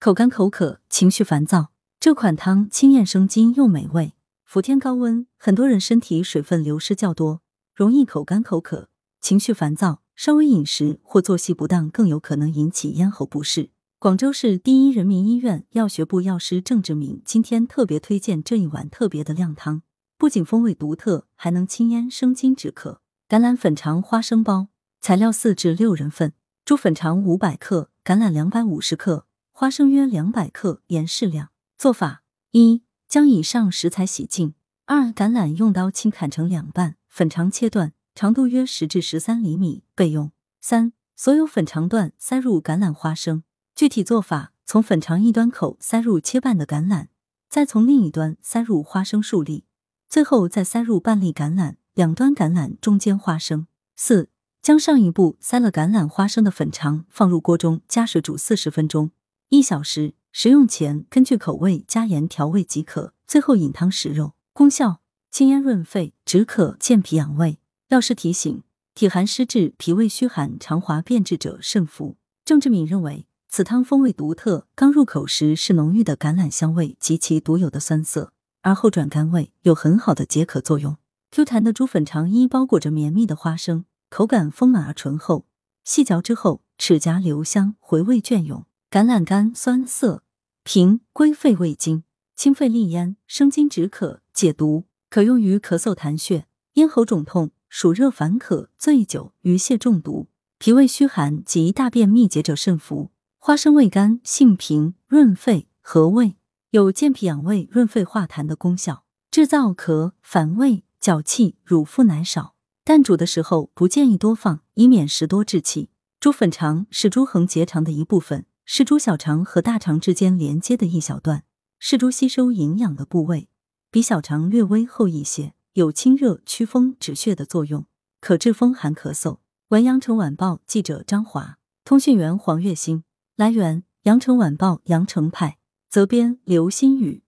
口干口渴、情绪烦躁，这款汤清咽生津又美味。伏天高温，很多人身体水分流失较多，容易口干口渴、情绪烦躁，稍微饮食或作息不当更有可能引起咽喉不适。广州市第一人民医院药学部药师郑志明今天特别推荐这一碗特别的靓汤，不仅风味独特，还能清咽生津止渴。橄榄粉肠花生包，材料四至六人份：猪粉肠五百克，橄榄两百五十克。花生约两百克，盐适量。做法：一、将以上食材洗净；二、橄榄用刀轻砍成两半，粉肠切断，长度约十至十三厘米，备用。三、所有粉肠段塞入橄榄花生。具体做法：从粉肠一端口塞入切半的橄榄，再从另一端塞入花生数粒，最后再塞入半粒橄榄，两端橄榄中间花生。四、将上一步塞了橄榄花生的粉肠放入锅中，加水煮四十分钟。一小时，食用前根据口味加盐调味即可。最后饮汤食肉。功效：清咽润肺、止渴、健脾养胃。药师提醒：体寒湿滞、脾胃虚寒、肠滑变质者慎服。郑志敏认为，此汤风味独特，刚入口时是浓郁的橄榄香味及其独有的酸涩，而后转甘味，有很好的解渴作用。Q 弹的猪粉肠衣包裹着绵密的花生，口感丰满而醇厚，细嚼之后齿颊留香，回味隽永。橄榄干酸涩，平归肺胃经，清肺利咽，生津止渴，解毒，可用于咳嗽痰血、咽喉肿痛、暑热烦渴、醉酒、鱼蟹中毒、脾胃虚寒及大便秘结者慎服。花生味甘，性平，润肺和胃，有健脾养胃、润肺化痰的功效，治燥咳、反胃、脚气、乳腹奶少。但煮的时候不建议多放，以免食多滞气。猪粉肠是猪横结肠的一部分。是猪小肠和大肠之间连接的一小段，是猪吸收营养的部位，比小肠略微厚一些，有清热、祛风、止血的作用，可治风寒咳嗽。文阳城晚报记者张华，通讯员黄月星。来源：阳城晚报阳城派，责编刘新宇。